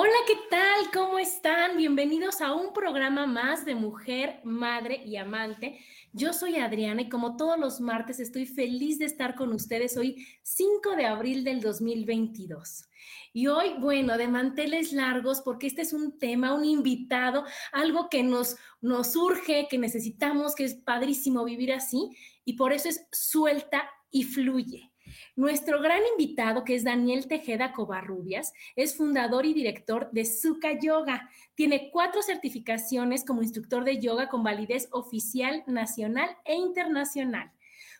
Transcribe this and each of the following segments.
Hola, ¿qué tal? ¿Cómo están? Bienvenidos a un programa más de Mujer, Madre y Amante. Yo soy Adriana y como todos los martes estoy feliz de estar con ustedes hoy 5 de abril del 2022. Y hoy, bueno, de manteles largos, porque este es un tema, un invitado, algo que nos, nos surge, que necesitamos, que es padrísimo vivir así, y por eso es suelta y fluye. Nuestro gran invitado, que es Daniel Tejeda Covarrubias, es fundador y director de Suka Yoga. Tiene cuatro certificaciones como instructor de yoga con validez oficial, nacional e internacional.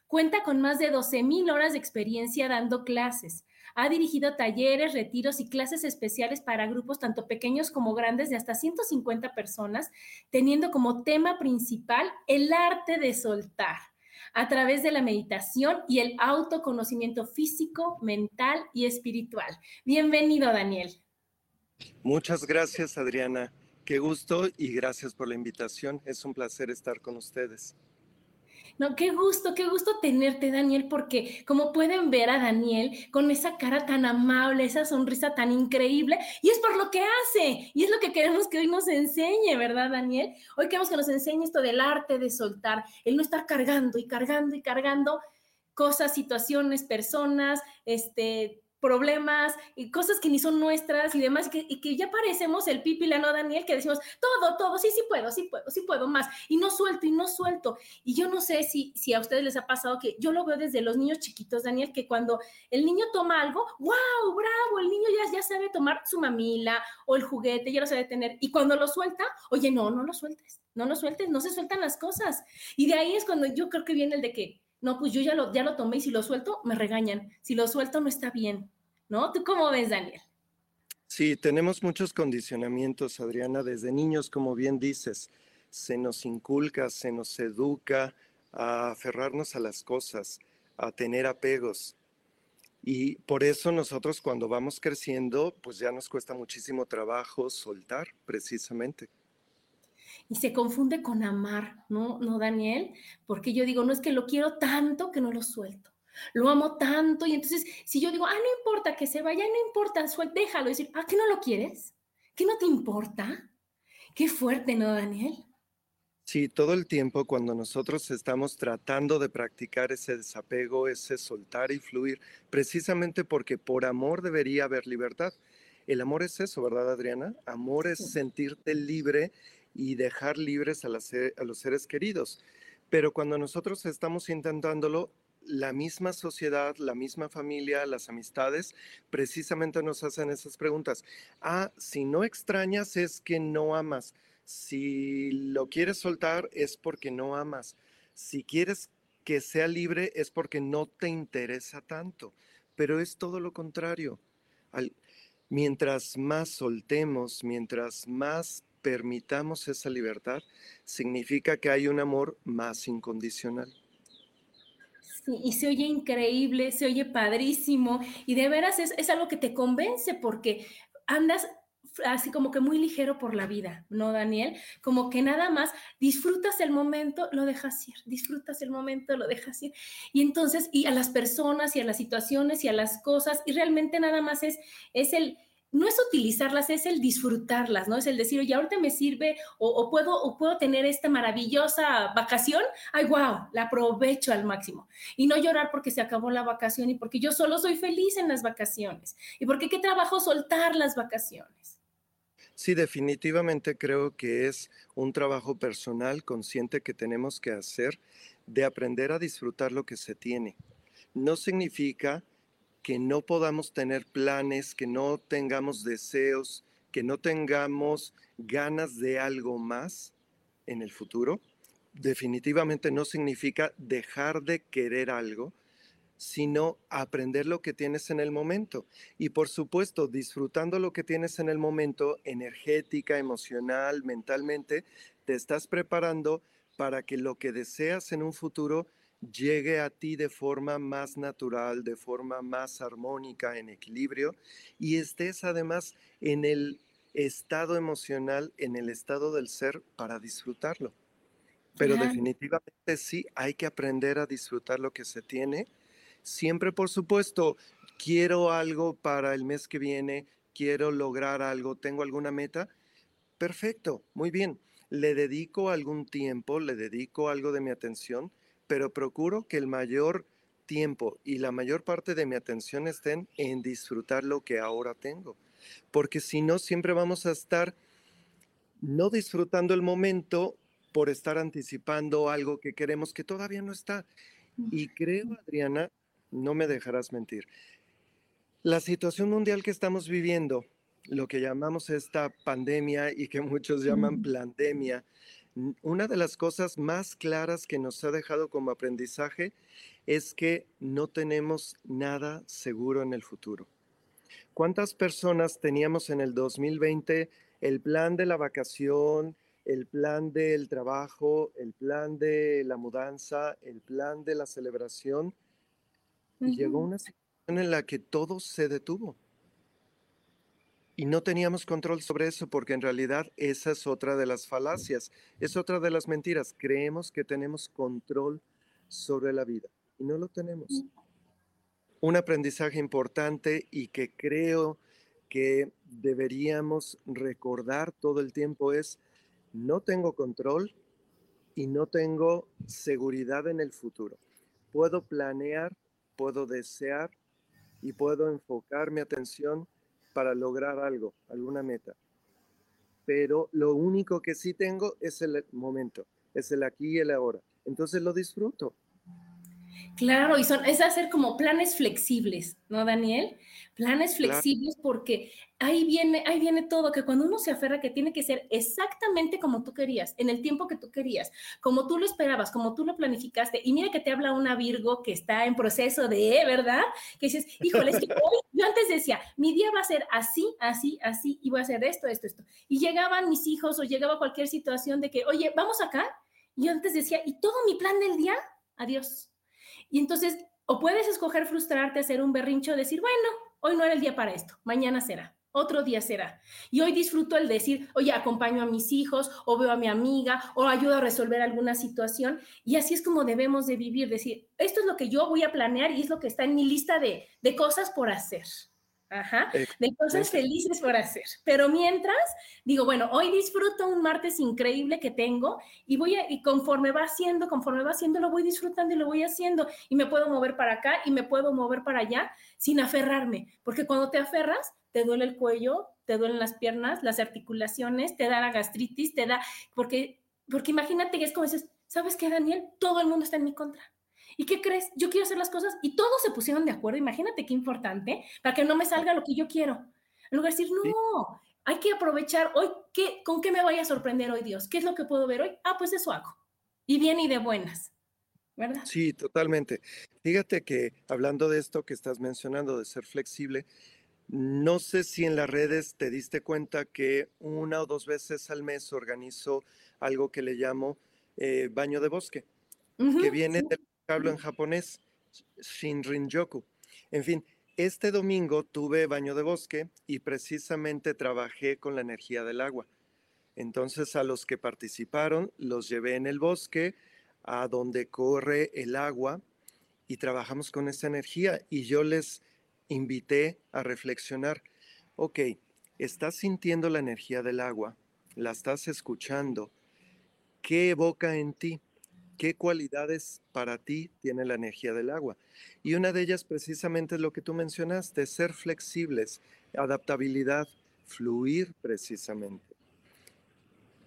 Cuenta con más de 12 mil horas de experiencia dando clases. Ha dirigido talleres, retiros y clases especiales para grupos tanto pequeños como grandes de hasta 150 personas, teniendo como tema principal el arte de soltar a través de la meditación y el autoconocimiento físico, mental y espiritual. Bienvenido, Daniel. Muchas gracias, Adriana. Qué gusto y gracias por la invitación. Es un placer estar con ustedes. No, qué gusto, qué gusto tenerte, Daniel, porque como pueden ver a Daniel con esa cara tan amable, esa sonrisa tan increíble, y es por lo que hace, y es lo que queremos que hoy nos enseñe, ¿verdad, Daniel? Hoy queremos que nos enseñe esto del arte de soltar, el no estar cargando y cargando y cargando cosas, situaciones, personas, este, problemas y cosas que ni son nuestras y demás, y que, ya parecemos el pipi, la no Daniel, que decimos todo, todo, sí, sí puedo, sí puedo, sí puedo más, y no suelto y no suelto. Y yo no sé si, si a ustedes les ha pasado que yo lo veo desde los niños chiquitos, Daniel, que cuando el niño toma algo, wow, bravo, el niño ya, ya sabe tomar su mamila o el juguete, ya lo sabe tener, y cuando lo suelta, oye, no, no lo sueltes, no lo sueltes, no se sueltan las cosas. Y de ahí es cuando yo creo que viene el de que, no, pues yo ya lo, ya lo tomé y si lo suelto, me regañan. Si lo suelto, no está bien, ¿no? ¿Tú cómo ves, Daniel? Sí, tenemos muchos condicionamientos, Adriana, desde niños, como bien dices. Se nos inculca, se nos educa a aferrarnos a las cosas, a tener apegos. Y por eso nosotros cuando vamos creciendo, pues ya nos cuesta muchísimo trabajo soltar, precisamente y se confunde con amar, ¿no? ¿No, Daniel? Porque yo digo, no es que lo quiero tanto que no lo suelto. Lo amo tanto y entonces si yo digo, ah, no importa que se vaya, no importa, suel, déjalo, decir, ah, que no lo quieres, que no te importa. Qué fuerte, ¿no, Daniel? Sí, todo el tiempo cuando nosotros estamos tratando de practicar ese desapego, ese soltar y fluir, precisamente porque por amor debería haber libertad. El amor es eso, ¿verdad, Adriana? Amor es sentirte libre y dejar libres a, a los seres queridos. Pero cuando nosotros estamos intentándolo, la misma sociedad, la misma familia, las amistades, precisamente nos hacen esas preguntas. Ah, si no extrañas es que no amas. Si lo quieres soltar es porque no amas. Si quieres que sea libre es porque no te interesa tanto. Pero es todo lo contrario. mientras más soltemos, mientras más permitamos esa libertad, significa que hay un amor más incondicional. Sí, y se oye increíble, se oye padrísimo, y de veras es, es algo que te convence porque andas así como que muy ligero por la vida, ¿no, Daniel? Como que nada más disfrutas el momento, lo dejas ir, disfrutas el momento, lo dejas ir. Y entonces, y a las personas y a las situaciones y a las cosas, y realmente nada más es, es el, no es utilizarlas, es el disfrutarlas, ¿no? Es el decir, oye, ahorita me sirve o, puedo, o puedo tener esta maravillosa vacación, ay, wow, la aprovecho al máximo. Y no llorar porque se acabó la vacación y porque yo solo soy feliz en las vacaciones. Y porque qué trabajo soltar las vacaciones. Sí, definitivamente creo que es un trabajo personal consciente que tenemos que hacer de aprender a disfrutar lo que se tiene. No significa que no podamos tener planes, que no tengamos deseos, que no tengamos ganas de algo más en el futuro, definitivamente no significa dejar de querer algo, sino aprender lo que tienes en el momento. Y por supuesto, disfrutando lo que tienes en el momento, energética, emocional, mentalmente, te estás preparando para que lo que deseas en un futuro llegue a ti de forma más natural, de forma más armónica, en equilibrio, y estés además en el estado emocional, en el estado del ser para disfrutarlo. Pero definitivamente sí, hay que aprender a disfrutar lo que se tiene. Siempre, por supuesto, quiero algo para el mes que viene, quiero lograr algo, tengo alguna meta. Perfecto, muy bien. Le dedico algún tiempo, le dedico algo de mi atención, pero procuro que el mayor tiempo y la mayor parte de mi atención estén en disfrutar lo que ahora tengo. Porque si no, siempre vamos a estar no disfrutando el momento por estar anticipando algo que queremos que todavía no está. Y creo, Adriana, no me dejarás mentir, la situación mundial que estamos viviendo, lo que llamamos esta pandemia y que muchos llaman pandemia, una de las cosas más claras que nos ha dejado como aprendizaje es que no tenemos nada seguro en el futuro. ¿Cuántas personas teníamos en el 2020 el plan de la vacación, el plan del trabajo, el plan de la mudanza, el plan de la celebración? Y llegó una situación en la que todo se detuvo. Y no teníamos control sobre eso porque en realidad esa es otra de las falacias, es otra de las mentiras. Creemos que tenemos control sobre la vida y no lo tenemos. Un aprendizaje importante y que creo que deberíamos recordar todo el tiempo es, no tengo control y no tengo seguridad en el futuro. Puedo planear, puedo desear y puedo enfocar mi atención para lograr algo, alguna meta. Pero lo único que sí tengo es el momento, es el aquí y el ahora. Entonces lo disfruto. Claro, y son, es hacer como planes flexibles, ¿no, Daniel? Planes flexibles porque ahí viene, ahí viene todo, que cuando uno se aferra que tiene que ser exactamente como tú querías, en el tiempo que tú querías, como tú lo esperabas, como tú lo planificaste. Y mira que te habla una Virgo que está en proceso de, ¿verdad? Que dices, híjole, es que hoy, yo antes decía, mi día va a ser así, así, así, y voy a hacer esto, esto, esto. Y llegaban mis hijos o llegaba cualquier situación de que, oye, vamos acá. Y yo antes decía, ¿y todo mi plan del día? Adiós y entonces, o puedes escoger frustrarte, hacer un berrincho, decir, bueno, hoy no era el día para esto, mañana será, otro día será. Y hoy disfruto el decir, oye, acompaño a mis hijos, o veo a mi amiga, o ayudo a resolver alguna situación. Y así es como debemos de vivir, decir, esto es lo que yo voy a planear y es lo que está en mi lista de, de cosas por hacer. Ajá, de cosas felices por hacer. Pero mientras, digo, bueno, hoy disfruto un martes increíble que tengo y voy a, y conforme va haciendo, conforme va haciendo, lo voy disfrutando y lo voy haciendo y me puedo mover para acá y me puedo mover para allá sin aferrarme, porque cuando te aferras, te duele el cuello, te duelen las piernas, las articulaciones, te da la gastritis, te da, porque, porque imagínate que es como dices, ¿sabes qué, Daniel? Todo el mundo está en mi contra ¿Y qué crees? Yo quiero hacer las cosas y todos se pusieron de acuerdo. Imagínate qué importante para que no me salga lo que yo quiero. En lugar de decir, no, hay que aprovechar hoy, ¿qué, ¿con qué me vaya a sorprender hoy Dios? ¿Qué es lo que puedo ver hoy? Ah, pues eso hago. Y bien y de buenas. ¿verdad? Sí, totalmente. Fíjate que hablando de esto que estás mencionando, de ser flexible, no sé si en las redes te diste cuenta que una o dos veces al mes organizo algo que le llamo eh, baño de bosque, que viene del hablo en japonés, Shinrin-yoku. En fin, este domingo tuve baño de bosque y precisamente trabajé con la energía del agua. Entonces a los que participaron los llevé en el bosque a donde corre el agua y trabajamos con esa energía y yo les invité a reflexionar, ok, estás sintiendo la energía del agua, la estás escuchando, ¿qué evoca en ti? ¿Qué cualidades para ti tiene la energía del agua? Y una de ellas precisamente es lo que tú mencionaste, ser flexibles, adaptabilidad, fluir precisamente.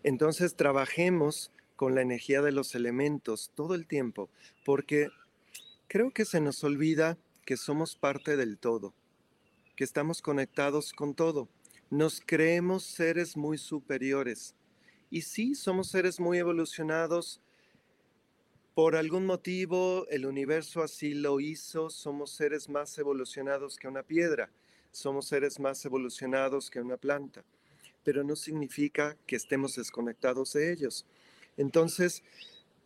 Entonces trabajemos con la energía de los elementos todo el tiempo, porque creo que se nos olvida que somos parte del todo, que estamos conectados con todo. Nos creemos seres muy superiores. Y sí, somos seres muy evolucionados. Por algún motivo, el universo así lo hizo. Somos seres más evolucionados que una piedra. Somos seres más evolucionados que una planta pero no significa que estemos desconectados de ellos. Entonces,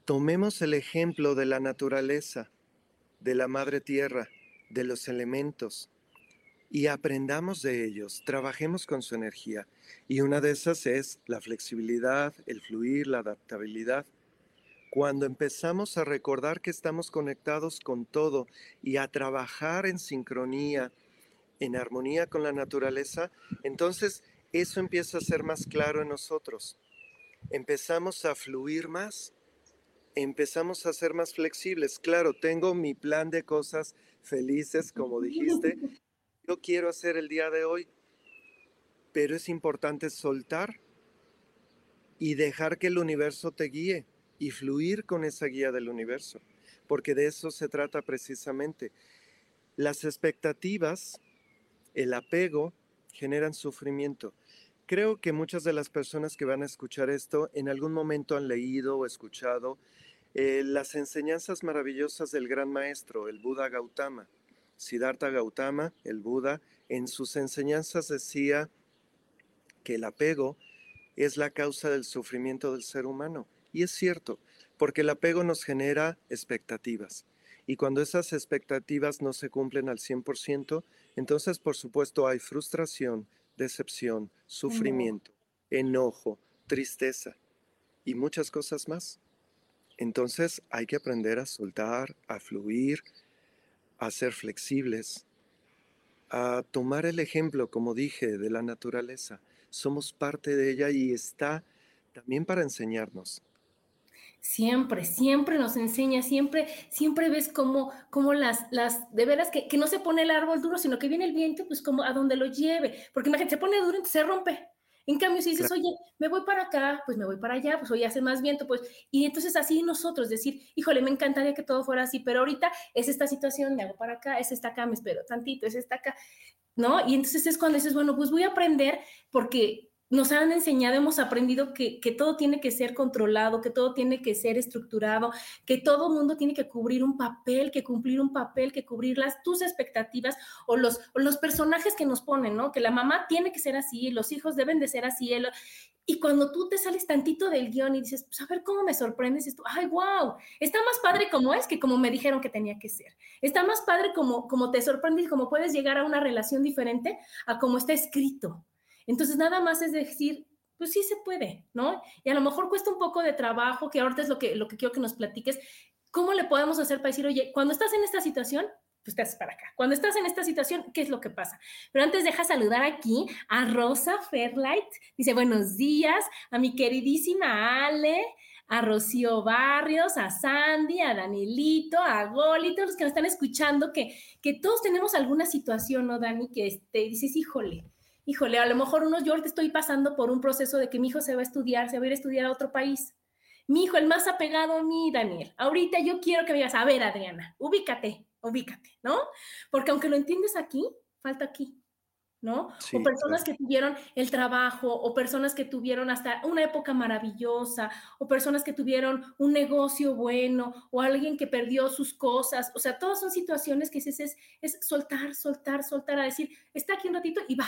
tomemos el ejemplo de la naturaleza, de la madre tierra, de los elementos, y aprendamos de ellos, trabajemos con su energía. Y una de esas es la flexibilidad, el fluir, la adaptabilidad. Cuando empezamos a recordar que estamos conectados con todo y a trabajar en sincronía, en armonía con la naturaleza, entonces eso empieza a ser más claro en nosotros. Empezamos a fluir más, empezamos a ser más flexibles. Claro, tengo mi plan de cosas felices, como dijiste. Yo quiero hacer el día de hoy, pero es importante soltar y dejar que el universo te guíe y fluir con esa guía del universo, porque de eso se trata precisamente. Las expectativas, el apego, generan sufrimiento. Creo que muchas de las personas que van a escuchar esto en algún momento han leído o escuchado eh, las enseñanzas maravillosas del gran maestro, el Buda Gautama. Siddhartha Gautama, el Buda, en sus enseñanzas decía que el apego es la causa del sufrimiento del ser humano. Y es cierto, porque el apego nos genera expectativas. Y cuando esas expectativas no se cumplen al 100%, entonces por supuesto hay frustración, decepción, sufrimiento, enojo, tristeza y muchas cosas más. Entonces hay que aprender a soltar, a fluir, a ser flexibles, a tomar el ejemplo, como dije, de la naturaleza. Somos parte de ella y está también para enseñarnos. Siempre, siempre nos enseña, siempre, siempre ves cómo, cómo las, las, de veras que, que, no se pone el árbol duro, sino que viene el viento, pues como a donde lo lleve, porque imagínate, se pone duro, entonces se rompe. En cambio, si dices, oye, me voy para acá, pues me voy para allá, pues hoy hace más viento, pues, y entonces así nosotros decir, híjole, me encantaría que todo fuera así, pero ahorita es esta situación, me hago para acá, es esta acá, me espero tantito, es esta acá, ¿no? Y entonces es cuando dices, bueno, pues voy a aprender porque nos han enseñado, hemos aprendido que, todo tiene que ser controlado, que todo tiene que ser estructurado, que todo mundo tiene que cubrir un papel, que cumplir un papel, que cubrir las, tus expectativas o los, los personajes que nos ponen, ¿no? Que la mamá tiene que ser así, los hijos deben de ser así. y cuando tú te sales tantito del guion y dices, pues a ver cómo me sorprendes esto, ay, wow, está más padre como es que como me dijeron que tenía que ser. Está más padre como, como te sorprendes, como puedes llegar a una relación diferente a como está escrito. Entonces, nada más es decir, pues sí se puede, ¿no? Y a lo mejor cuesta un poco de trabajo, que ahorita es lo que, lo que quiero que nos platiques, ¿cómo le podemos hacer para decir, oye, cuando estás en esta situación, pues te haces para acá. Cuando estás en esta situación, ¿qué es lo que pasa? Pero antes deja saludar aquí a Rosa Fairlight. Dice, buenos días, a mi queridísima Ale, a Rocío Barrios, a Sandy, a Danielito, a Goli, todos los que nos están escuchando, que, que todos tenemos alguna situación, ¿no, Dani? Que este, dices, híjole, híjole, a lo mejor unos, yo ahorita estoy pasando por un proceso de que mi hijo se va a estudiar, se va a ir a estudiar a otro país. Mi hijo, el más apegado a mí, Daniel. Ahorita yo quiero que me digas, a ver, Adriana, ubícate, ubícate, ¿no? Porque aunque lo entiendes aquí, falta aquí, ¿no? o personas que tuvieron el trabajo, o personas que tuvieron hasta una época maravillosa, o personas que tuvieron un negocio bueno, o alguien que perdió sus cosas. O sea, todas son situaciones que es, es, es soltar, soltar, soltar, a decir, está aquí un ratito y va,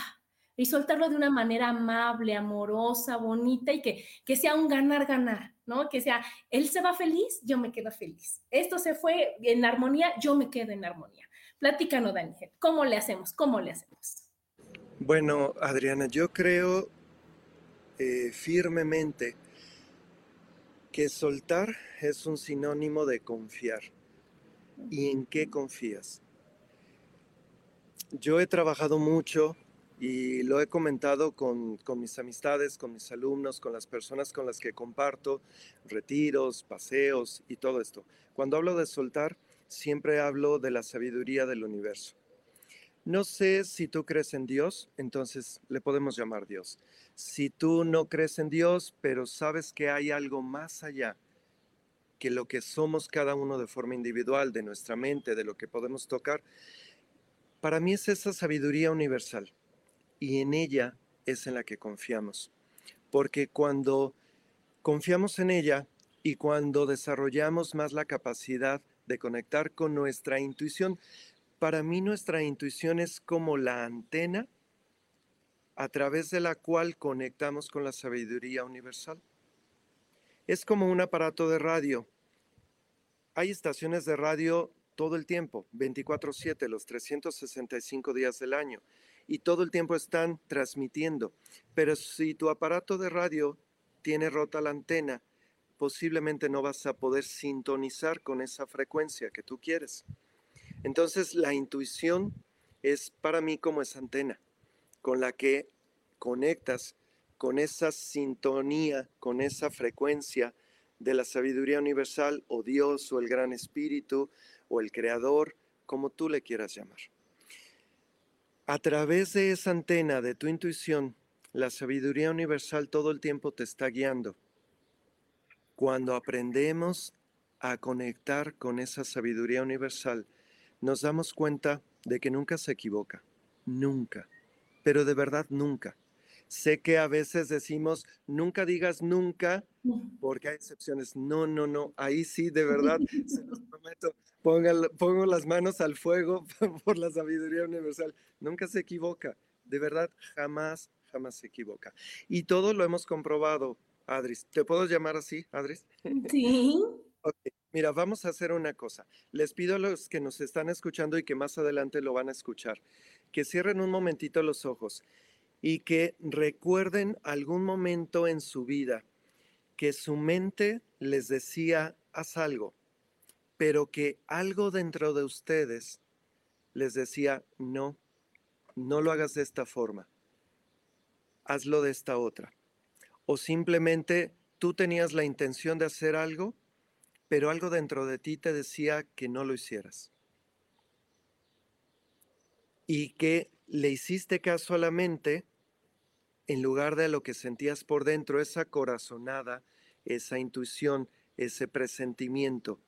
y soltarlo de una manera amable, amorosa, bonita y que, que sea un ganar-ganar, ¿no? Que sea, él se va feliz, yo me quedo feliz. Esto se fue en armonía, yo me quedo en armonía. Platícanos, Daniel, ¿cómo le hacemos? ¿Cómo le hacemos? Bueno, Adriana, yo creo eh, firmemente que soltar es un sinónimo de confiar. ¿Y en qué confías? Yo he trabajado mucho y lo he comentado con, con, mis amistades, con mis alumnos, con las personas con las que comparto retiros, paseos y todo esto. Cuando hablo de soltar, siempre hablo de la sabiduría del universo. No sé si tú crees en Dios, entonces le podemos llamar Dios. Si tú no crees en Dios, pero sabes que hay algo más allá que lo que somos cada uno de forma individual, de nuestra mente, de lo que podemos tocar, para mí es esa sabiduría universal y en ella es en la que confiamos. Porque cuando confiamos en ella y cuando desarrollamos más la capacidad de conectar con nuestra intuición, para mí nuestra intuición es como la antena a través de la cual conectamos con la sabiduría universal. Es como un aparato de radio. Hay estaciones de radio todo el tiempo, 24/7, los 365 días del año y todo el tiempo están transmitiendo. Pero si tu aparato de radio tiene rota la antena, posiblemente no vas a poder sintonizar con esa frecuencia que tú quieres. Entonces la intuición es para mí como esa antena con la que conectas con esa sintonía, con esa frecuencia de la sabiduría universal o Dios o el gran espíritu o el creador, como tú le quieras llamar. A través de esa antena de tu intuición, la sabiduría universal todo el tiempo te está guiando. Cuando aprendemos a conectar con esa sabiduría universal, nos damos cuenta de que nunca se equivoca, nunca, pero de verdad nunca. Sé que a veces decimos, nunca digas nunca, porque hay excepciones. No, no, no, ahí sí, de verdad, se los prometo, pongo las manos al fuego por la sabiduría universal. Nunca se equivoca, de verdad, jamás, jamás se equivoca. Y todo lo hemos comprobado, Adris. ¿Te puedo llamar así, Adris? Sí. Mira, vamos a hacer una cosa. Les pido a los que nos están escuchando y que más adelante lo van a escuchar, que cierren un momentito los ojos y que recuerden algún momento en su vida que su mente les decía, haz algo, pero que algo dentro de ustedes les decía, no, no lo hagas de esta forma, hazlo de esta otra. O simplemente tú tenías la intención de hacer algo, pero algo dentro de ti te decía que no lo hicieras. Y que le hiciste caso a la mente en lugar de lo que sentías por dentro, esa corazonada, esa intuición, ese presentimiento,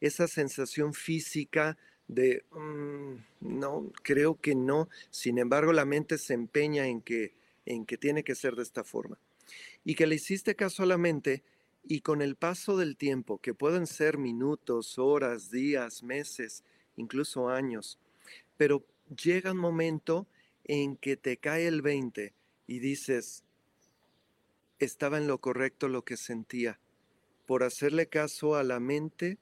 esa sensación física de, mm, no, creo que no, sin embargo la mente se empeña en que, en que tiene que ser de esta forma. Y que le hiciste caso a la mente y con el paso del tiempo, que pueden ser minutos, horas, días, meses, incluso años, pero llega un momento en que te cae el 20 y dices, estaba en lo correcto lo que sentía. Por hacerle caso a la mente,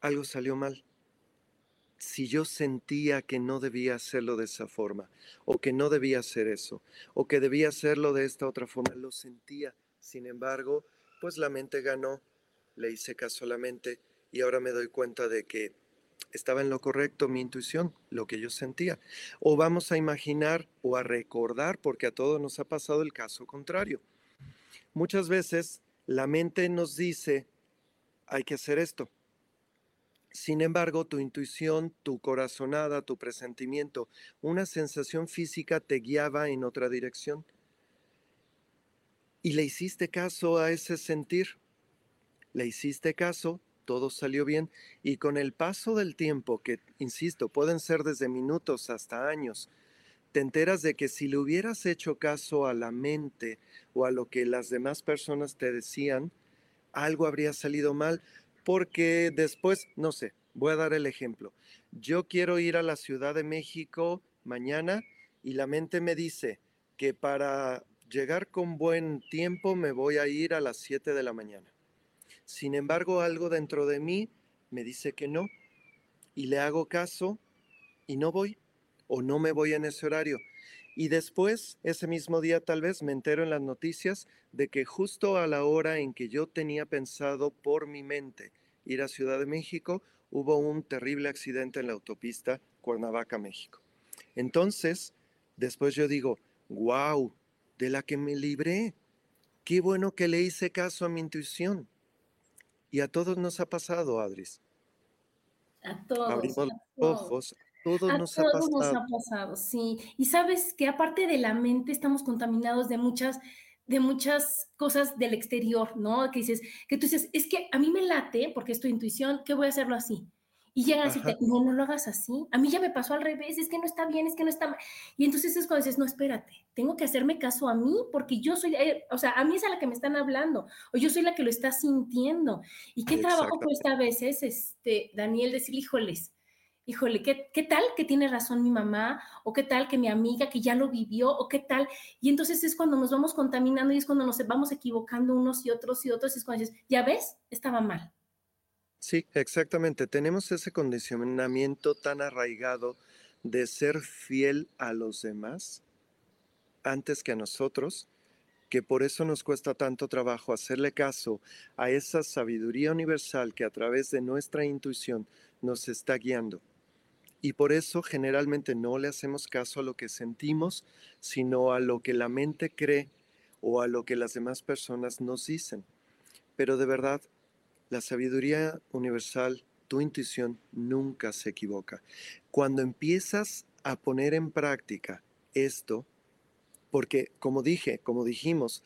algo salió mal. Si yo sentía que no debía hacerlo de esa forma, o que no debía hacer eso, o que debía hacerlo de esta otra forma, lo sentía. Sin embargo, pues la mente ganó, le hice caso a la mente y ahora me doy cuenta de que estaba en lo correcto mi intuición, lo que yo sentía. O vamos a imaginar o a recordar, porque a todos nos ha pasado el caso contrario. Muchas veces la mente nos dice, hay que hacer esto. Sin embargo, tu intuición, tu corazonada, tu presentimiento, una sensación física te guiaba en otra dirección. Y le hiciste caso a ese sentir. Le hiciste caso todo salió bien y con el paso del tiempo, que, insisto, pueden ser desde minutos hasta años, te enteras de que si le hubieras hecho caso a la mente o a lo que las demás personas te decían, algo habría salido mal, porque después, no sé, voy a dar el ejemplo. Yo quiero ir a la Ciudad de México mañana y la mente me dice que para llegar con buen tiempo me voy a ir a las 7 de la mañana. Sin embargo, algo dentro de mí me dice que no. y le hago caso y no voy o no me voy en ese horario. Y después, ese mismo día tal vez, me entero en las noticias de que justo a la hora en que yo tenía pensado por mi mente ir a Ciudad de México, hubo un terrible accidente en la autopista Cuernavaca, México. Entonces, después yo digo, wow, de la que me libré. Qué bueno que le hice caso a mi intuición. Y a todos nos ha pasado, Adris. A todos. Abrimos los ojos. Todos a nos todos ha pasado. nos ha pasado, sí. Y sabes que aparte de la mente estamos contaminados de muchas de muchas cosas del exterior, ¿no? Que dices, que tú dices, es que a mí me late, porque es tu intuición, que voy a hacerlo así. Y llegan a decirte, Ajá, no, no lo hagas así. A mí ya me pasó al revés, es que no está bien, es que no está mal. Y entonces es cuando dices, no, espérate, tengo que hacerme caso a mí porque yo soy, eh, o sea, a mí es a la que me están hablando, o yo soy la que lo está sintiendo. Y qué trabajo cuesta a veces, este, Daniel, decir, híjoles, híjole, ¿qué, ¿qué tal que tiene razón mi mamá? ¿O qué tal que mi amiga que ya lo vivió? ¿O qué tal? Y entonces es cuando nos vamos contaminando y es cuando nos vamos equivocando unos y otros y otros. Y es cuando dices, ya ves, estaba mal. Sí, exactamente. Tenemos ese condicionamiento tan arraigado de ser fiel a los demás antes que a nosotros, que por eso nos cuesta tanto trabajo hacerle caso a esa sabiduría universal que a través de nuestra intuición nos está guiando. Y por eso generalmente no le hacemos caso a lo que sentimos, sino a lo que la mente cree o a lo que las demás personas nos dicen. Pero de verdad, la sabiduría universal, tu intuición nunca se equivoca. Cuando empiezas a poner en práctica esto, porque como dije, como dijimos,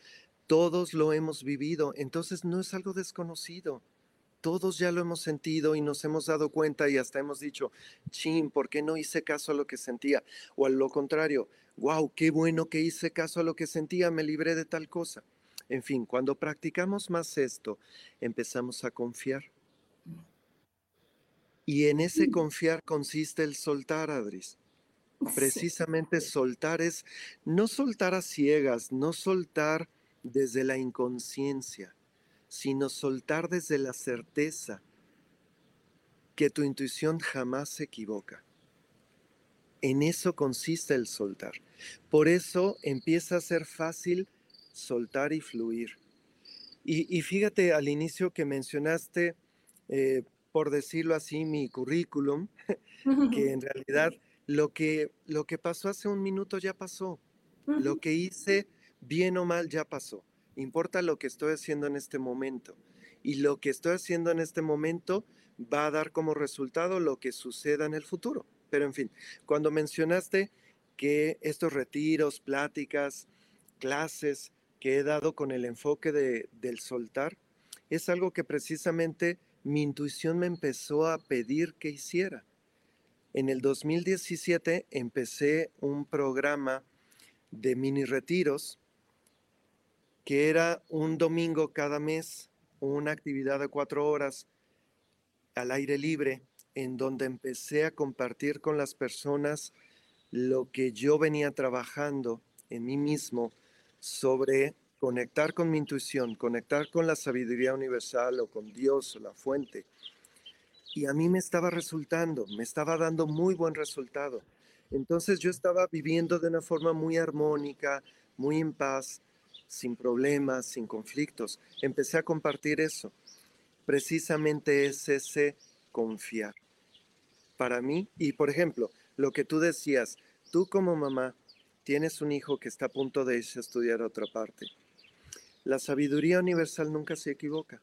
todos lo hemos vivido, entonces no es algo desconocido. Todos ya lo hemos sentido y nos hemos dado cuenta y hasta hemos dicho, chin, ¿por qué no hice caso a lo que sentía? O a lo contrario, wow, qué bueno que hice caso a lo que sentía, me libré de tal cosa. En fin, cuando practicamos más esto, empezamos a confiar. Y en ese confiar consiste el soltar, Adris. Sí, Precisamente soltar es no soltar a ciegas, no soltar desde la inconsciencia, sino soltar desde la certeza que tu intuición jamás se equivoca. En eso consiste el soltar. Por eso empieza a ser fácil soltar y fluir. Y, y fíjate al inicio que mencionaste, eh, por decirlo así, mi currículum, que en realidad lo que, lo que pasó hace un minuto ya pasó. Lo que hice, bien o mal, ya pasó. Importa lo que estoy haciendo en este momento. Y lo que estoy haciendo en este momento va a dar como resultado lo que suceda en el futuro. Pero en fin, cuando mencionaste que estos retiros, pláticas, clases que he dado con el enfoque de, del soltar, es algo que precisamente mi intuición me empezó a pedir que hiciera. En el 2017 empecé un programa de mini retiros que era un domingo cada mes, una actividad de cuatro horas al aire libre, en donde empecé a compartir con las personas lo que yo venía trabajando en mí mismo sobre conectar con mi intuición, conectar con la sabiduría universal o con Dios o la fuente. Y a mí me estaba resultando, me estaba dando muy buen resultado. Entonces yo estaba viviendo de una forma muy armónica, muy en paz, sin problemas, sin conflictos. Empecé a compartir eso. Precisamente es ese confiar. Para mí, y por ejemplo, lo que tú decías, tú como mamá tienes un hijo que está a punto de irse a estudiar a otra parte. La sabiduría universal nunca se equivoca.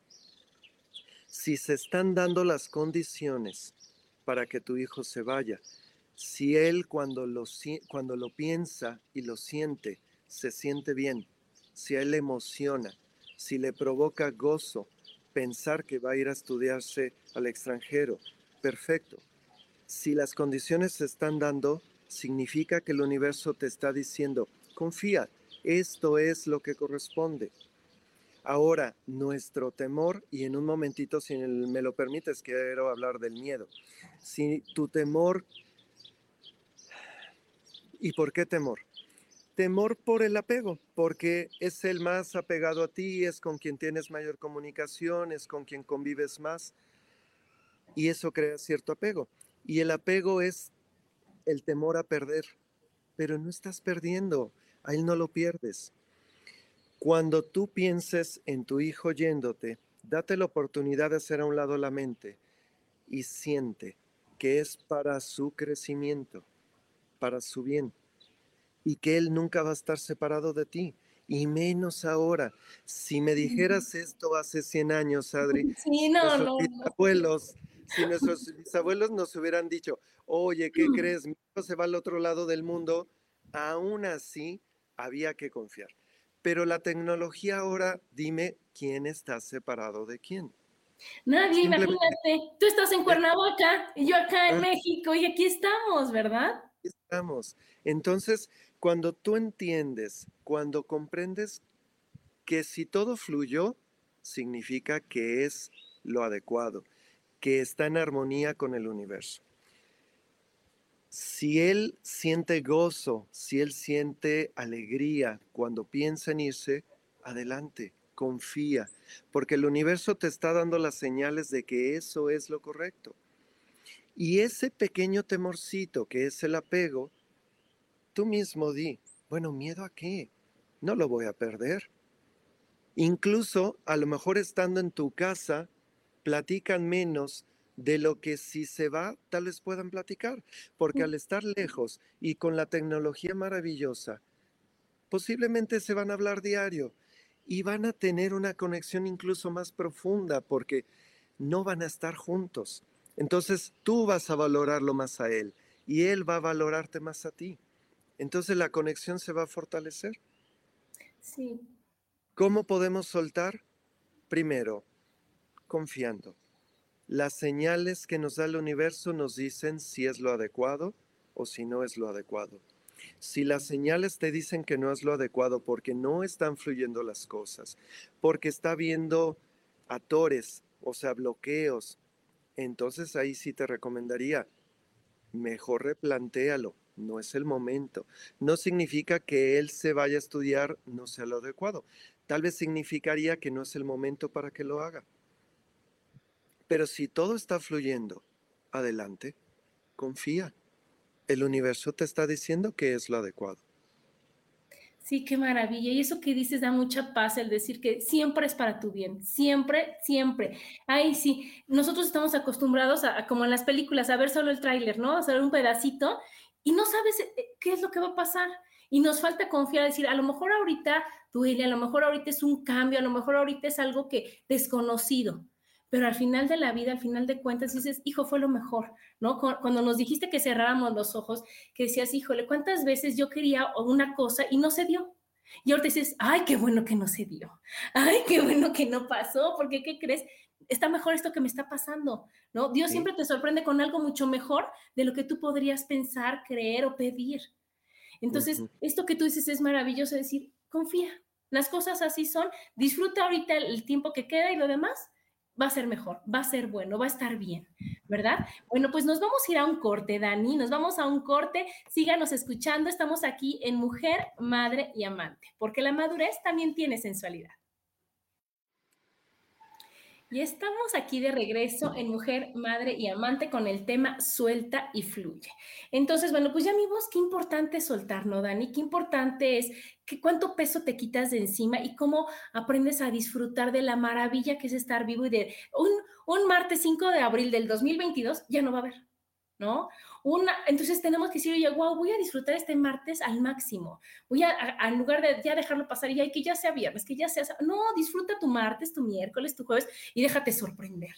Si se están dando las condiciones para que tu hijo se vaya, si él cuando lo, cuando lo piensa y lo siente, se siente bien, si a él le emociona, si le provoca gozo pensar que va a ir a estudiarse al extranjero, perfecto. Si las condiciones se están dando, significa que el universo te está diciendo, confía, esto es lo que corresponde. Ahora, nuestro temor, y en un momentito, si me lo permites, quiero hablar del miedo. Si tu temor, ¿y por qué temor? Temor por el apego, porque es el más apegado a ti, es con quien tienes mayor comunicación, es con quien convives más, y eso crea cierto apego. Y el apego es el temor a perder, pero no estás perdiendo, a él no lo pierdes. Cuando tú pienses en tu hijo yéndote, date la oportunidad de hacer a un lado la mente y siente que es para su crecimiento, para su bien, y que él nunca va a estar separado de ti, y menos ahora. Si me dijeras esto hace 100 años, Adri, sí, no, no, abuelos, si nuestros bisabuelos nos hubieran dicho, oye, ¿qué mm. crees? Mi hijo se va al otro lado del mundo, aún así había que confiar. Pero la tecnología ahora, dime quién está separado de quién. Nadie, imagínate, tú estás en Cuernavaca y yo acá en ah. México y aquí estamos, ¿verdad? Aquí estamos. Entonces, cuando tú entiendes, cuando comprendes que si todo fluyó, significa que es lo adecuado, que está en armonía con el universo. Si él siente gozo, si él siente alegría cuando piensa en irse, adelante, confía, porque el universo te está dando las señales de que eso es lo correcto. Y ese pequeño temorcito que es el apego, tú mismo di, bueno, ¿miedo a qué? No lo voy a perder. Incluso, a lo mejor estando en tu casa, platican menos de lo que si se va, tal vez puedan platicar, porque al estar lejos y con la tecnología maravillosa, posiblemente se van a hablar diario y van a tener una conexión incluso más profunda porque no van a estar juntos. Entonces tú vas a valorarlo más a él y él va a valorarte más a ti entonces la conexión se va a fortalecer. Sí. ¿Cómo podemos soltar? Primero, confiando. Las señales que nos da el universo nos dicen si es lo adecuado o si no es lo adecuado. Si las señales te dicen que no es lo adecuado porque no están fluyendo las cosas, porque está habiendo atores, o sea, bloqueos, entonces ahí sí te recomendaría, mejor replantéalo no es el momento. No significa que él se vaya a estudiar no sea lo adecuado. Tal vez significaría que no es el momento para que lo haga. Pero si todo está fluyendo, adelante, confía. El universo te está diciendo que es lo adecuado. Sí, qué maravilla. Y eso que dices da mucha paz, el decir que siempre es para tu bien, siempre, siempre. Ay, sí, nosotros estamos acostumbrados a, como en las películas, a ver solo el tráiler, ¿no? A ver un pedacito y no sabes eh, eh, qué es lo que va a pasar. Y nos falta confiar, decir, a lo mejor ahorita duele, a lo mejor ahorita es un cambio, a lo mejor ahorita es algo que desconocido, pero al final de la vida, al final de cuentas, dices, hijo, fue lo mejor, ¿no? Cuando nos dijiste que cerráramos los ojos, que decías, híjole, ¿cuántas veces yo quería una cosa y no se dio? Y ahora dices, ay, qué bueno que no se dio, ay, qué bueno que no pasó, porque ¿qué crees? está mejor esto que me está pasando, ¿no? Dios siempre te sorprende con algo mucho mejor de lo que tú podrías pensar, creer o pedir. Entonces, esto que tú dices es maravilloso, decir, confía, las cosas así son, disfruta ahorita el tiempo que queda y lo demás va a ser mejor, va a ser bueno, va a estar bien, ¿verdad? Bueno, pues nos vamos a ir a un corte, Dani, nos vamos a un corte, síganos escuchando, estamos aquí en Mujer, Madre y Amante, porque la madurez también tiene sensualidad. Y estamos aquí de regreso en Mujer, Madre y Amante con el tema Suelta y Fluye. Entonces, bueno, pues ya amigos, qué importante es soltar, ¿no, Dani? Qué importante es que cuánto peso te quitas de encima y cómo aprendes a disfrutar de la maravilla que es estar vivo y de un, un martes 5 de abril del 2022 ya no va a haber, ¿no? Una, entonces tenemos que decir, oye, wow, voy a disfrutar este martes al máximo. Voy a, en lugar de ya dejarlo pasar y que ya sea viernes, que ya sea, no, disfruta tu martes, tu miércoles, tu jueves y déjate sorprender.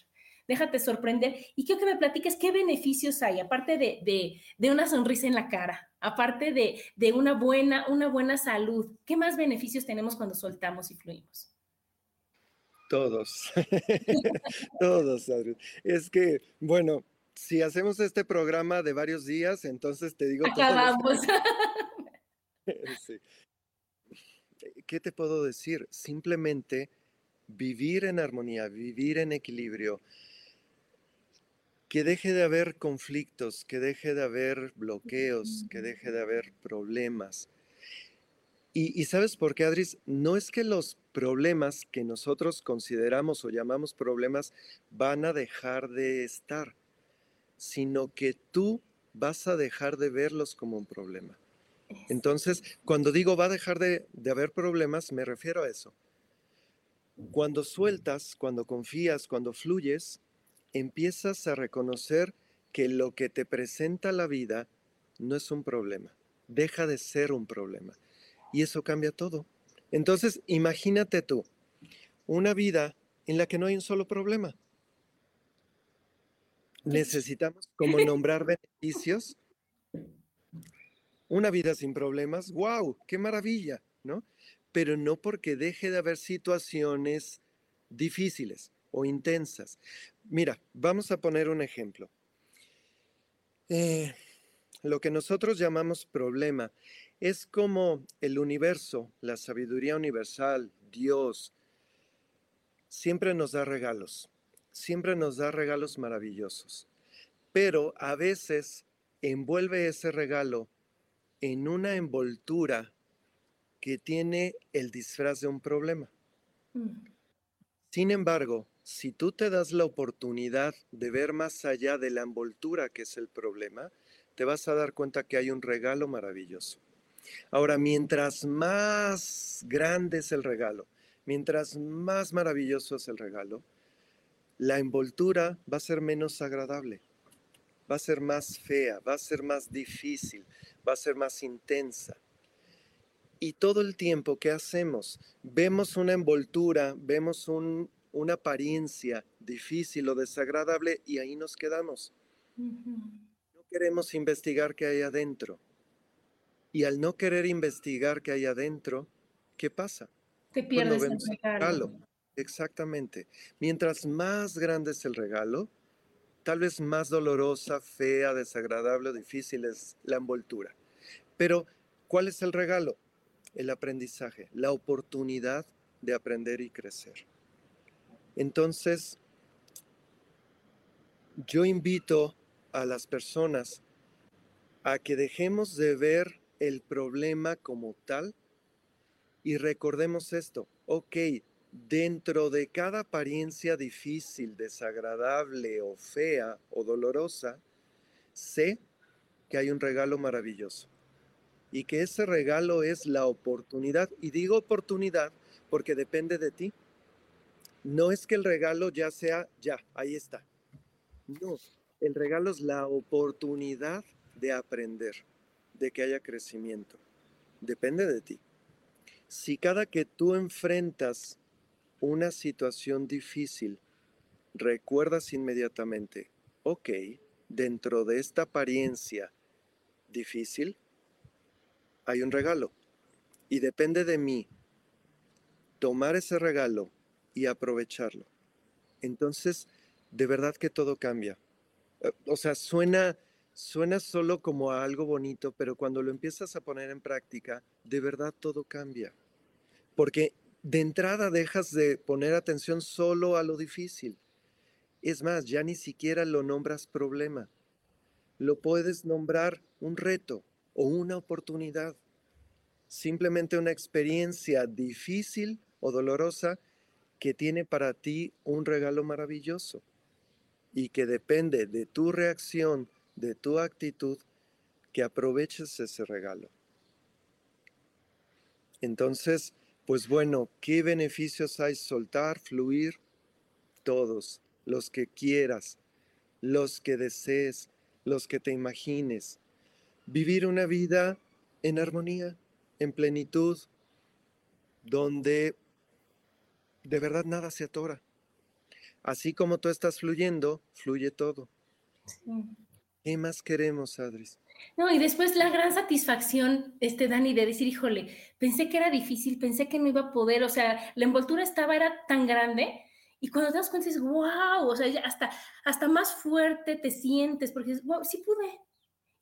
Déjate sorprender y quiero que me platiques qué beneficios hay, aparte de, de, una sonrisa en la cara, aparte de, de una, buena, una buena salud. ¿Qué más beneficios tenemos cuando soltamos y fluimos? Todos, todos, Adri. Es que, bueno, si hacemos este programa de varios días, entonces te digo... Acabamos. sí. ¿Qué te puedo decir? Simplemente vivir en armonía, vivir en equilibrio, que deje de haber conflictos, que deje de haber bloqueos, que deje de haber problemas. Y, y, sabes por qué, Adris, no es que los problemas que nosotros consideramos o llamamos problemas van a dejar de estar sino que tú vas a dejar de verlos como un problema. Entonces, cuando digo va a dejar de, de haber problemas, me refiero a eso. Cuando sueltas, cuando confías, cuando fluyes, empiezas a reconocer que lo que te presenta la vida no es un problema, deja de ser un problema. Y eso cambia todo. Entonces, imagínate tú, una vida en la que no hay un solo problema. Necesitamos como nombrar beneficios. Una vida sin problemas, wow, qué maravilla, ¿no? Pero no porque deje de haber situaciones difíciles o intensas. Mira, vamos a poner un ejemplo. Eh, lo que nosotros llamamos problema es como el universo, la sabiduría universal, Dios, siempre nos da regalos, siempre nos da regalos maravillosos, pero a veces envuelve ese regalo en una envoltura que tiene el disfraz de un problema. Mm. Sin embargo, si tú te das la oportunidad de ver más allá de la envoltura que es el problema, te vas a dar cuenta que hay un regalo maravilloso. Ahora, mientras más grande es el regalo, mientras más maravilloso es el regalo, la envoltura va a ser menos agradable, va a ser más fea, va a ser más difícil, va a ser más intensa. Y todo el tiempo que hacemos, vemos una envoltura, vemos una apariencia difícil o desagradable y ahí nos quedamos. No queremos investigar qué hay adentro. Y al no querer investigar qué hay adentro, ¿qué pasa? Te pierdes el regalo. Exactamente. Mientras más grande es el regalo, tal vez más dolorosa, fea, desagradable o difícil es la envoltura. Pero, ¿cuál es el regalo? El aprendizaje, la oportunidad de aprender y crecer. Entonces, yo invito a las personas a que dejemos de ver el problema como tal y recordemos esto, ok, dentro de cada apariencia difícil, desagradable o fea o dolorosa, sé que hay un regalo maravilloso y que ese regalo es la oportunidad. Y digo oportunidad porque depende de ti. No es que el regalo ya sea, ya, ahí está. No, el regalo es la oportunidad de aprender de que haya crecimiento. Depende de ti. Si cada que tú enfrentas una situación difícil, recuerdas inmediatamente, ok, dentro de esta apariencia difícil, hay un regalo. Y depende de mí tomar ese regalo y aprovecharlo. Entonces, de verdad que todo cambia. Eh, o sea, suena suena solo como algo bonito, pero cuando lo empiezas a poner en práctica, de verdad todo cambia. Porque de entrada dejas de poner atención solo a lo difícil. Es más, ya ni siquiera lo nombras problema. Lo puedes nombrar un reto o una oportunidad. Simplemente una experiencia difícil o dolorosa que tiene para ti un regalo maravilloso y que depende de tu reacción de tu actitud que aproveches ese regalo. Entonces, pues bueno, ¿qué beneficios hay soltar, fluir? Todos, los que quieras, los que desees, los que te imagines. Vivir una vida en armonía, en plenitud, donde de verdad nada se atora. Así como tú estás fluyendo, fluye todo. ¿Qué más queremos, Adris? No, y después la gran satisfacción, este Dani, de decir, híjole, pensé que era difícil, pensé que no iba a poder, o sea, la envoltura estaba, era tan grande, y cuando te das cuenta dices, wow, o sea, hasta, hasta más fuerte te sientes, porque dices, wow, sí pude.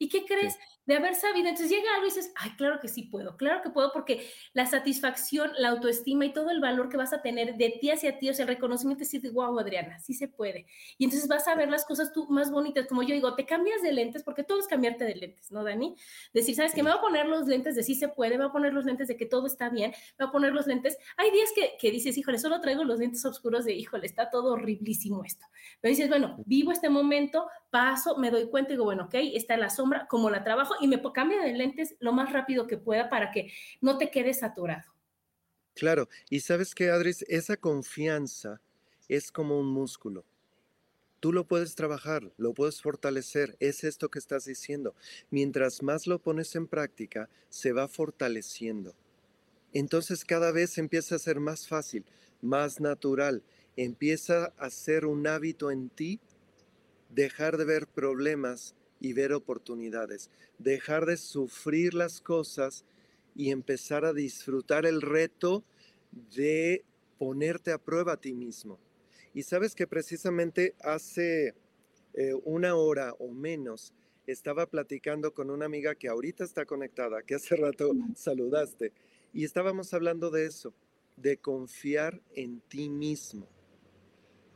¿Y qué crees? De haber sabido, entonces llega algo y dices, ay, claro que sí puedo, claro que puedo, porque la satisfacción, la autoestima y todo el valor que vas a tener de ti hacia ti, o sea, el reconocimiento es decir, wow, Adriana, sí se puede. Y entonces vas a ver las cosas tú más bonitas, como yo digo, te cambias de lentes, porque todo es cambiarte de lentes, ¿no, Dani? Decir, ¿sabes qué? Me voy a poner los lentes de sí se puede, me voy a poner los lentes de que todo está bien, me voy a poner los lentes. Hay días que, que dices, híjole, solo traigo los lentes oscuros de, híjole, está todo horriblísimo esto. Pero dices, bueno, vivo este momento, paso, me doy cuenta y digo, bueno, ok, está la sombra, como la trabajo y me cambio de lentes lo más rápido que pueda para que no te quedes saturado. Claro, y sabes que, Adris, esa confianza es como un músculo. Tú lo puedes trabajar, lo puedes fortalecer, es esto que estás diciendo. Mientras más lo pones en práctica, se va fortaleciendo. Entonces cada vez empieza a ser más fácil, más natural, empieza a ser un hábito en ti dejar de ver problemas y ver oportunidades, dejar de sufrir las cosas y empezar a disfrutar el reto de ponerte a prueba a ti mismo. Y sabes que precisamente hace eh, una hora o menos estaba platicando con una amiga que ahorita está conectada, que hace rato saludaste, y estábamos hablando de eso, de confiar en ti mismo.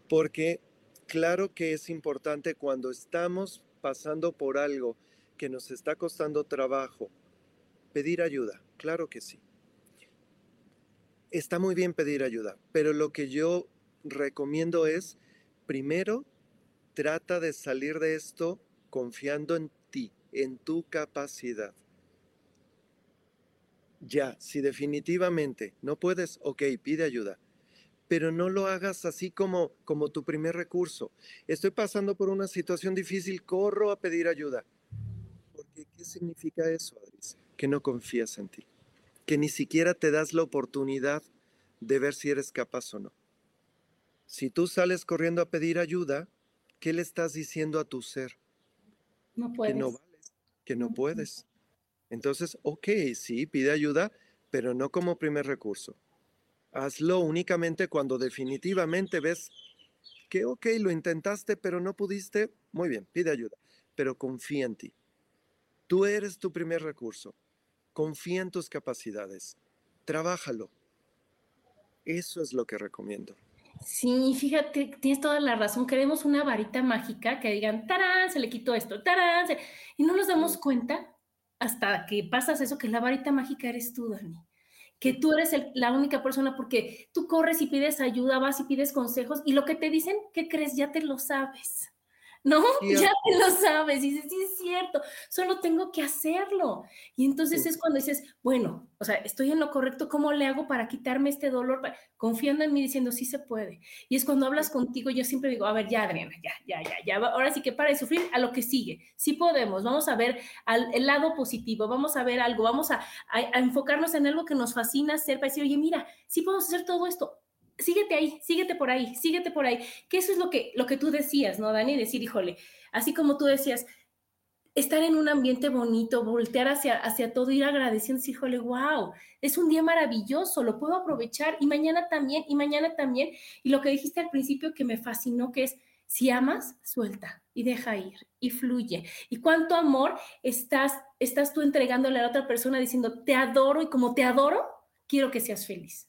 Porque claro que es importante cuando estamos pasando por algo que nos está costando trabajo, pedir ayuda, claro que sí. Está muy bien pedir ayuda, pero lo que yo recomiendo es, primero, trata de salir de esto confiando en ti, en tu capacidad. Ya, si definitivamente no puedes, ok, pide ayuda pero no lo hagas así como, como tu primer recurso. Estoy pasando por una situación difícil, corro a pedir ayuda. Porque, ¿qué significa eso, Adris? Que no confías en ti, que ni siquiera te das la oportunidad de ver si eres capaz o no. Si tú sales corriendo a pedir ayuda, ¿qué le estás diciendo a tu ser? No puedes. Que no vales, que no puedes. Entonces, ok, sí, pide ayuda, pero no como primer recurso Hazlo únicamente cuando definitivamente ves que, ok, lo intentaste, pero no pudiste. Muy bien, pide ayuda, pero confía en ti. Tú eres tu primer recurso. Confía en tus capacidades. Trabájalo. Eso es lo que recomiendo. Sí, fíjate, tienes toda la razón. Queremos una varita mágica que digan, tarán, se le quitó esto, tarán, y no nos damos cuenta hasta que pasas eso, que la varita mágica eres tú, Dani que tú eres la única persona porque tú corres y pides ayuda, vas y pides consejos y lo que te dicen, ¿qué crees? Ya te lo sabes. ¿No? Ya te lo sabes, y dices, sí es cierto, solo tengo que hacerlo. Y entonces es cuando dices, bueno, o sea, estoy en lo correcto, ¿cómo le hago para quitarme este dolor? Confiando en mí, diciendo, sí se puede. Y es cuando hablas contigo, yo siempre digo, a ver, ya, Adriana, ya, ya, ya, ya, ahora sí que para de sufrir a lo que sigue. Sí podemos, vamos a ver al, el lado positivo, vamos a ver algo, vamos a, a enfocarnos en algo que nos fascina hacer, para decir, oye, mira, sí podemos hacer todo esto, síguete ahí, síguete por ahí, síguete por ahí. Que eso es lo que, lo que tú decías, ¿no, Dani? Decir, híjole, así como tú decías, estar en un ambiente bonito, voltear hacia, hacia todo, ir agradeciendo, híjole, wow, es un día maravilloso, lo puedo aprovechar y mañana también, y mañana también. Y lo que dijiste al principio que me fascinó, que es, si amas, suelta y deja ir y fluye. Y cuánto amor estás, estás tú entregándole a la otra persona diciendo, te adoro y como te adoro, quiero que seas feliz.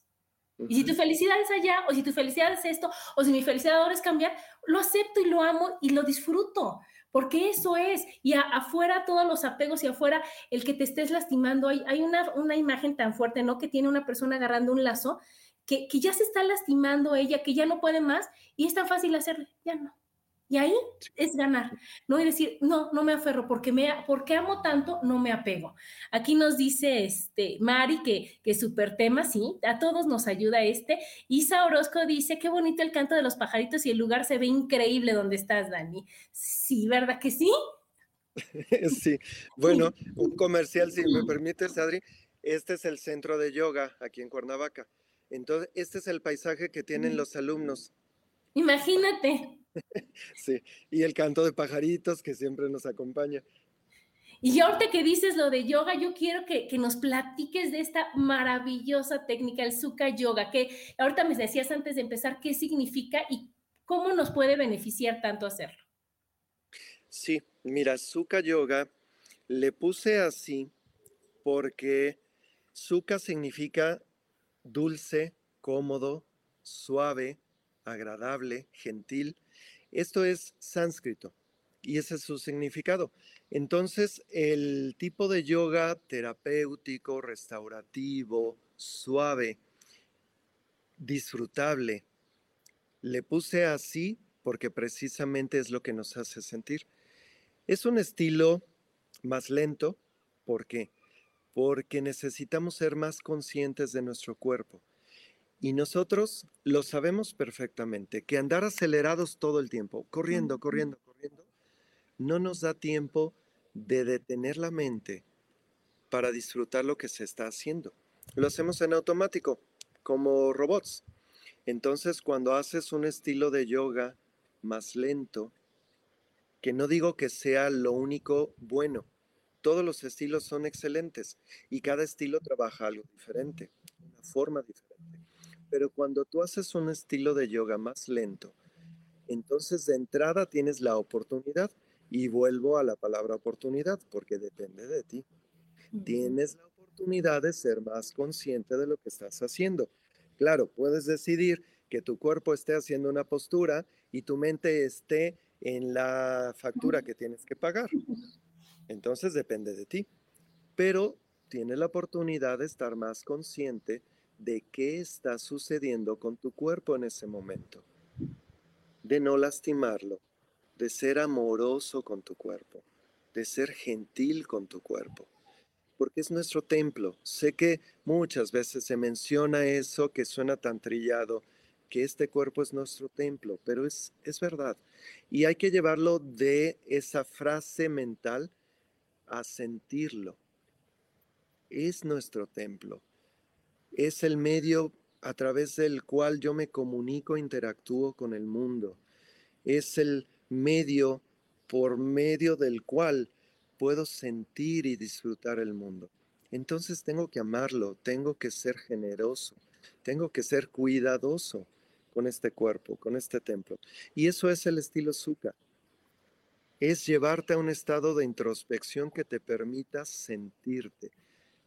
Y si tu felicidad es allá, o si tu felicidad es esto, o si mi felicidad ahora es cambiar, lo acepto y lo amo y lo disfruto, porque eso es. Y afuera todos los apegos y afuera el que te estés lastimando, hay, hay una, una imagen tan fuerte, ¿no? Que tiene una persona agarrando un lazo, que, que ya se está lastimando ella, que ya no puede más, y es tan fácil hacerle, ya no. Y ahí es ganar, ¿no? Y decir, no, no me aferro, porque, me, porque amo tanto, no me apego. Aquí nos dice este, Mari que, que súper tema, sí, a todos nos ayuda este. Isa Orozco dice, qué bonito el canto de los pajaritos y el lugar se ve increíble donde estás, Dani. Sí, ¿verdad que sí? sí, bueno, un comercial, si me permites, Adri. Este es el centro de yoga aquí en Cuernavaca. Entonces, este es el paisaje que tienen los alumnos. Imagínate. sí, y el canto de pajaritos que siempre nos acompaña. Y ahorita que dices lo de yoga, yo quiero que, nos platiques de esta maravillosa técnica, el Sukha Yoga, que ahorita me decías antes de empezar qué significa y cómo nos puede beneficiar tanto hacerlo. Sí, mira, Sukha Yoga Le puse así porque suka significa dulce, cómodo, suave, agradable, gentil. Esto es sánscrito y ese es su significado. Entonces, el tipo de yoga terapéutico, restaurativo, suave, disfrutable, le puse así porque precisamente es lo que nos hace sentir. Es un estilo más lento, ¿por qué? Porque necesitamos ser más conscientes de nuestro cuerpo. Y nosotros lo sabemos perfectamente, que andar acelerados todo el tiempo, corriendo, corriendo, corriendo, no nos da tiempo de detener la mente para disfrutar lo que se está haciendo. Lo hacemos en automático, como robots. Entonces, cuando haces un estilo de yoga más lento, que no digo que sea lo único bueno, todos los estilos son excelentes y cada estilo trabaja algo diferente, una forma diferente. Pero cuando tú haces un estilo de yoga más lento, entonces de entrada tienes la oportunidad y vuelvo a la palabra oportunidad porque depende de ti. Tienes la oportunidad de ser más consciente de lo que estás haciendo. Claro, puedes decidir que tu cuerpo esté haciendo una postura y tu mente esté en la factura que tienes que pagar. Entonces depende de ti. Pero tienes la oportunidad de estar más consciente de qué está sucediendo con tu cuerpo en ese momento. De no lastimarlo, de ser amoroso con tu cuerpo, de ser gentil con tu cuerpo, porque es nuestro templo. Sé que muchas veces se menciona eso que suena tan trillado, que este cuerpo es nuestro templo, pero es, es verdad. Y hay que llevarlo de esa frase mental a sentirlo. Es nuestro templo. Es el medio a través del cual yo me comunico, interactúo con el mundo. Es el medio por medio del cual puedo sentir y disfrutar el mundo. Entonces tengo que amarlo, tengo que ser generoso, tengo que ser cuidadoso con este cuerpo, con este templo. Y eso es el estilo Sukha. Es llevarte a un estado de introspección que te permita sentirte,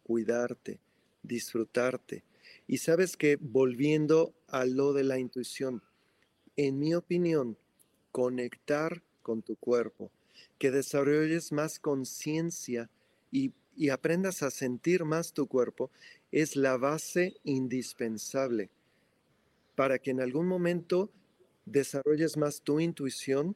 cuidarte, disfrutarte. Y sabes que volviendo a lo de la intuición, en mi opinión, conectar con tu cuerpo, que desarrolles más conciencia y, y, aprendas a sentir más tu cuerpo, es la base indispensable para que en algún momento desarrolles más tu intuición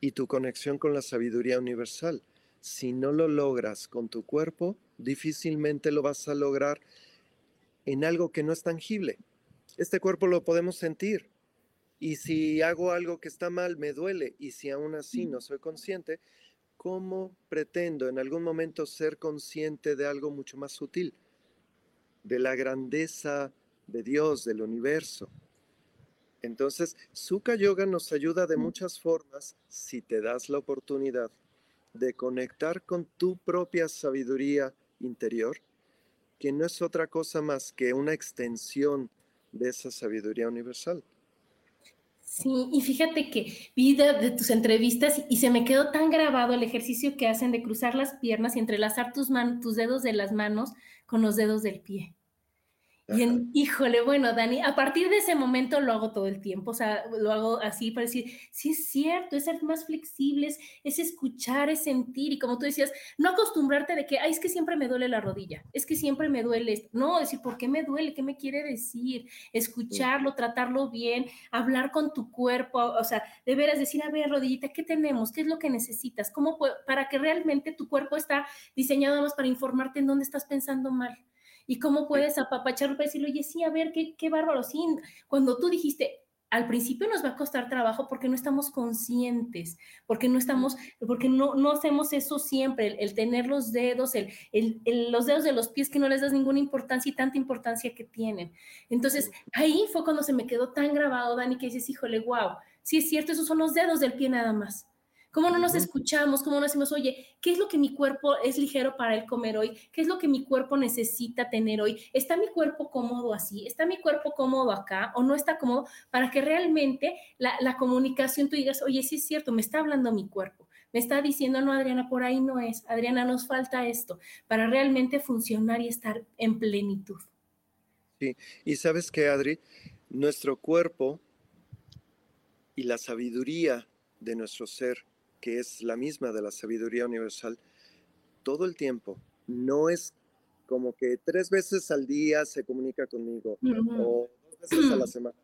y tu conexión con la sabiduría universal. Si no lo logras con tu cuerpo, difícilmente lo vas a lograr en algo que no es tangible. Este cuerpo lo podemos sentir, y si hago algo que está mal, me duele. Y si aún así no soy consciente, ¿cómo pretendo en algún momento ser consciente de algo mucho más sutil? De la grandeza de Dios, del universo. Entonces, Sukha Yoga nos ayuda de muchas formas si te das la oportunidad de conectar con tu propia sabiduría interior, que no es otra cosa más que una extensión de esa sabiduría universal. Sí, y fíjate que vi de, tus entrevistas y se me quedó tan grabado el ejercicio que hacen de cruzar las piernas y entrelazar tus, tus dedos de las manos con los dedos del pie. Y híjole, bueno, Dani, a partir de ese momento lo hago todo el tiempo, o sea, lo hago así para decir, sí es cierto, es ser más flexibles, es escuchar, es sentir, y como tú decías, no acostumbrarte de que, ay, es que siempre me duele la rodilla, es que siempre me duele, no, decir, ¿por qué me duele? ¿Qué me quiere decir? Escucharlo, tratarlo bien, hablar con tu cuerpo, o sea, de veras decir, a ver, rodillita, ¿qué tenemos? ¿Qué es lo que necesitas? ¿Cómo para que realmente tu cuerpo está diseñado más para informarte en dónde estás pensando mal? Y cómo puedes apapacharlo para decirle, oye, sí, a ver, qué, qué bárbaro, sí, cuando tú dijiste, al principio nos va a costar trabajo porque no estamos conscientes, porque no estamos, porque no, no hacemos eso siempre, el, tener los dedos, el, el, los dedos de los pies que no les das ninguna importancia y tanta importancia que tienen. Entonces, ahí fue cuando se me quedó tan grabado, Dani, que dices, híjole, wow, sí es cierto, esos son los dedos del pie nada más. ¿Cómo no nos escuchamos? ¿Cómo no decimos, oye, qué es lo que mi cuerpo es ligero para él comer hoy? ¿Qué es lo que mi cuerpo necesita tener hoy? ¿Está mi cuerpo cómodo así? ¿Está mi cuerpo cómodo acá o no está cómodo? Para que realmente la, comunicación tú digas, oye, sí es cierto, me está hablando mi cuerpo. me está diciendo, no, Adriana, por ahí no es, Adriana, nos falta esto para realmente funcionar y estar en plenitud. Sí, y sabes que, Adri, nuestro cuerpo y la sabiduría de nuestro ser, que es la misma de la sabiduría universal, todo el tiempo, no es como que tres veces al día se comunica conmigo o dos veces a la semana,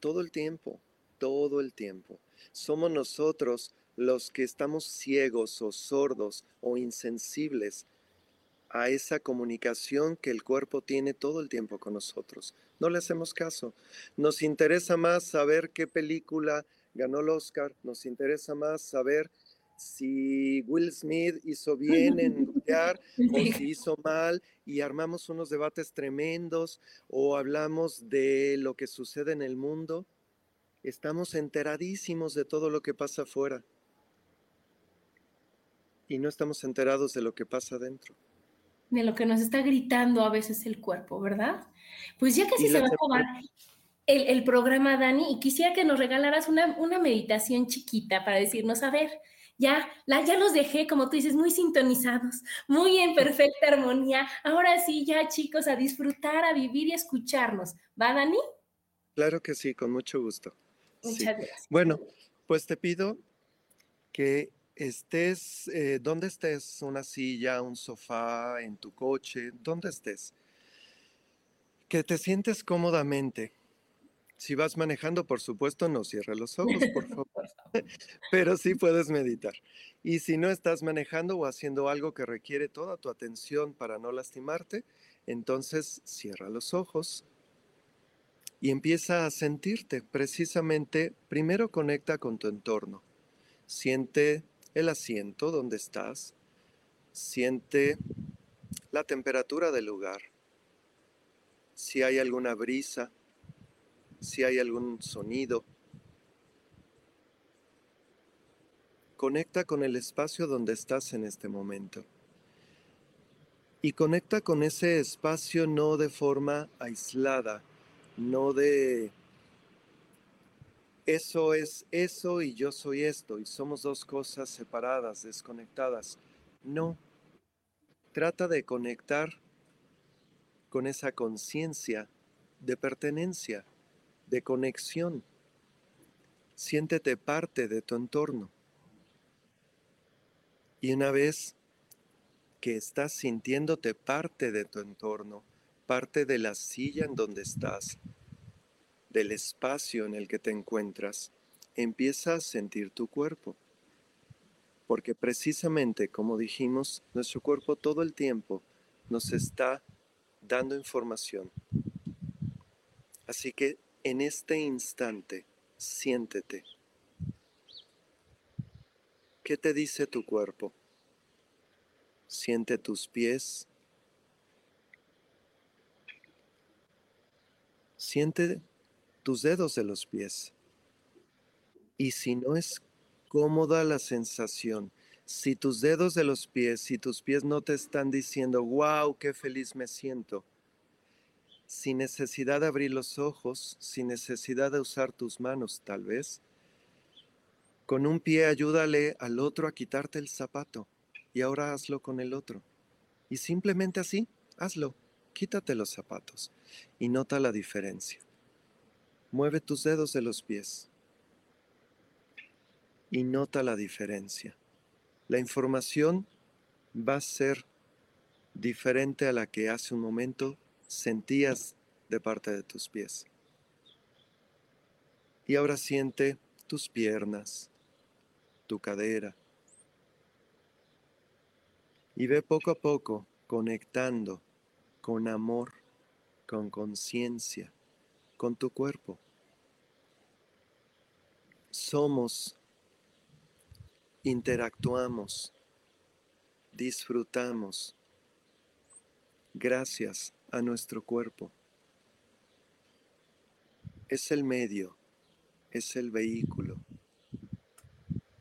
todo el tiempo, todo el tiempo. Somos nosotros los que estamos ciegos o sordos o insensibles a esa comunicación que el cuerpo tiene todo el tiempo con nosotros. No le hacemos caso. Nos interesa más saber qué película ganó el Oscar, nos interesa más saber si Will Smith hizo bien en golpear o si hizo mal y armamos unos debates tremendos o hablamos de lo que sucede en el mundo. Estamos enteradísimos de todo lo que pasa afuera. Y no estamos enterados de lo que pasa adentro. De lo que nos está gritando a veces el cuerpo, ¿verdad? Pues ya casi se va a acabar el, programa, Dani, y quisiera que nos regalaras una, una meditación chiquita para decirnos, a ver, ya, la, ya los dejé, como tú dices, muy sintonizados, muy en perfecta armonía. Ahora sí, ya chicos, a disfrutar, a vivir y a escucharnos. ¿Va, Dani? Claro que sí, con mucho gusto. Muchas gracias. Bueno, pues te pido que estés, eh, donde estés, una silla, un sofá, en tu coche, donde estés, que te sientes cómodamente. Si vas manejando, por supuesto, no cierres los ojos, por favor. Pero sí puedes meditar. Y si no estás manejando o haciendo algo que requiere toda tu atención para no lastimarte, entonces cierra los ojos y empieza a sentirte. Precisamente, primero conecta con tu entorno. Siente el asiento donde estás, siente la temperatura del lugar, si hay alguna brisa, si hay algún sonido. Conecta con el espacio donde estás en este momento. Y conecta con ese espacio no de forma aislada, no de eso es eso y yo soy esto y somos dos cosas separadas, desconectadas. No, trata de conectar con esa conciencia de pertenencia, de conexión. Siéntete parte de tu entorno. Y una vez que estás sintiéndote parte de tu entorno, parte de la silla en donde estás, del espacio en el que te encuentras, empieza a sentir tu cuerpo. Porque precisamente, como dijimos, nuestro cuerpo todo el tiempo nos está dando información. Así que en este instante, siéntete. ¿Qué te dice tu cuerpo? Siente tus pies. Siente tus dedos de los pies. Y si no es cómoda la sensación, si tus dedos de los pies, si tus pies no te están diciendo, wow, qué feliz me siento, sin necesidad de abrir los ojos, sin necesidad de usar tus manos tal vez, con un pie ayúdale al otro a quitarte el zapato y ahora hazlo con el otro. Y simplemente así, hazlo, quítate los zapatos y nota la diferencia. Mueve tus dedos de los pies y nota la diferencia. La información va a ser diferente a la que hace un momento sentías de parte de tus pies. Y ahora siente tus piernas, tu cadera. Y ve poco a poco conectando con amor, con conciencia con tu cuerpo. Somos, interactuamos, disfrutamos gracias a nuestro cuerpo. Es el medio, es el vehículo,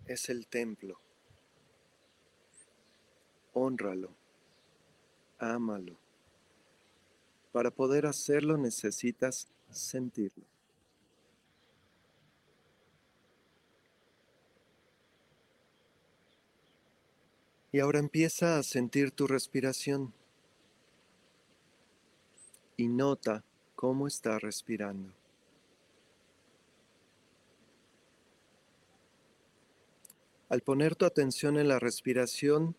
es el templo. Honralo, ámalo. Para poder hacerlo necesitas sentirlo. Y ahora empieza a sentir tu respiración y nota cómo está respirando. Al poner tu atención en la respiración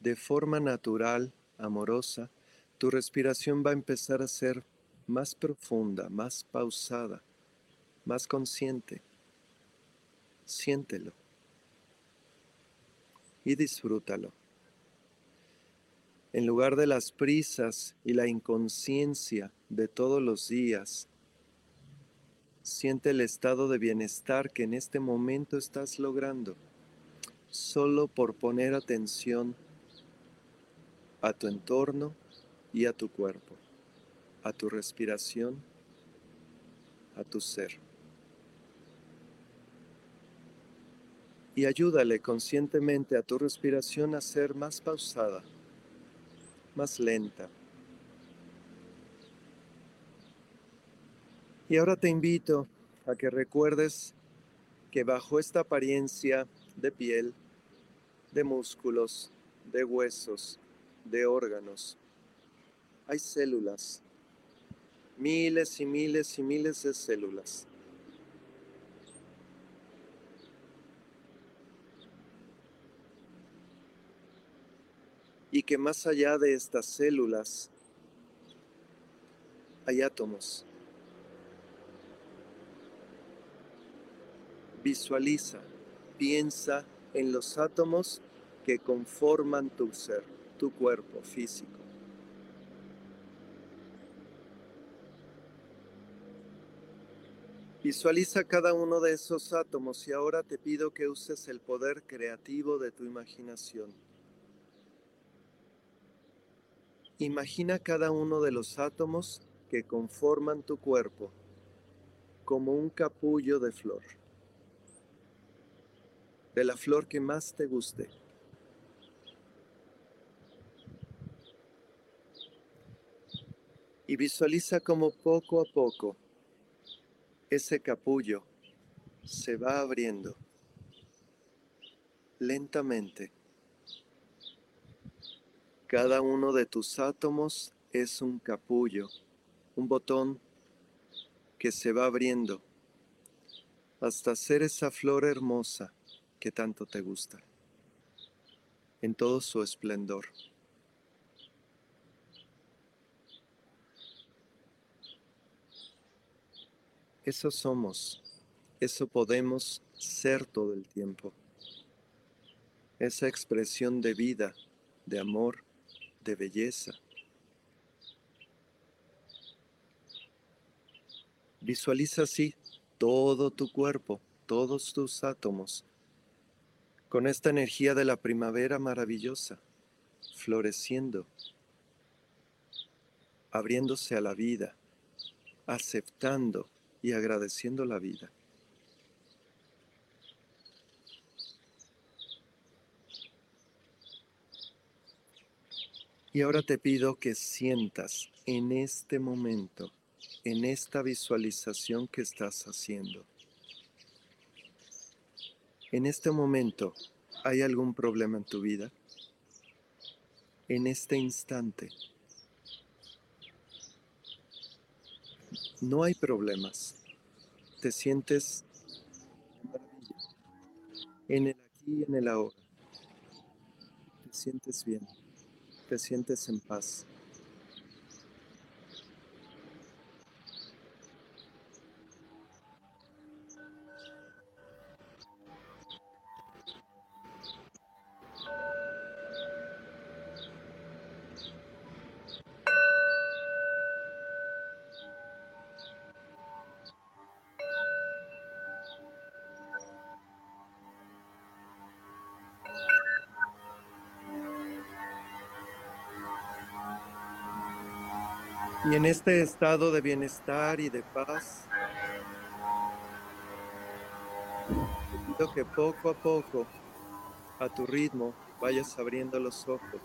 de forma natural, amorosa, tu respiración va a empezar a ser más profunda, más pausada, más consciente. Siéntelo y disfrútalo. En lugar de las prisas y la inconsciencia de todos los días, siente el estado de bienestar que en este momento estás logrando, solo por poner atención a tu entorno y a tu cuerpo, a tu respiración, a tu ser. y ayúdale conscientemente a tu respiración a ser más pausada, más lenta. Y ahora te invito a que recuerdes que bajo esta apariencia de piel, de músculos, de huesos, de órganos, hay células, miles y miles y miles de células y que más allá de estas células hay átomos. Visualiza, piensa en los átomos que conforman tu ser, tu cuerpo físico. Visualiza cada uno de esos átomos y ahora te pido que uses el poder creativo de tu imaginación. Imagina cada uno de los átomos que conforman tu cuerpo como un capullo de flor, de la flor que más te guste. Y visualiza como poco a poco ese capullo se va abriendo lentamente cada uno de tus átomos es un capullo, un botón que se va abriendo hasta ser esa flor hermosa que tanto te gusta, en todo su esplendor. Eso somos, eso podemos ser todo el tiempo. Esa expresión de vida, de amor, belleza. Visualiza así todo tu cuerpo, todos tus átomos, con esta energía de la primavera maravillosa, floreciendo, abriéndose a la vida, aceptando y agradeciendo la vida. Y ahora te pido que sientas en este momento, en esta visualización que estás haciendo. En este momento, ¿hay algún problema en tu vida? En este instante. No hay problemas. Te sientes en el aquí y en el ahora. Te sientes bien te sientes en paz. En este estado de bienestar y de paz, pido que poco a poco, a tu ritmo, vayas abriendo los ojos.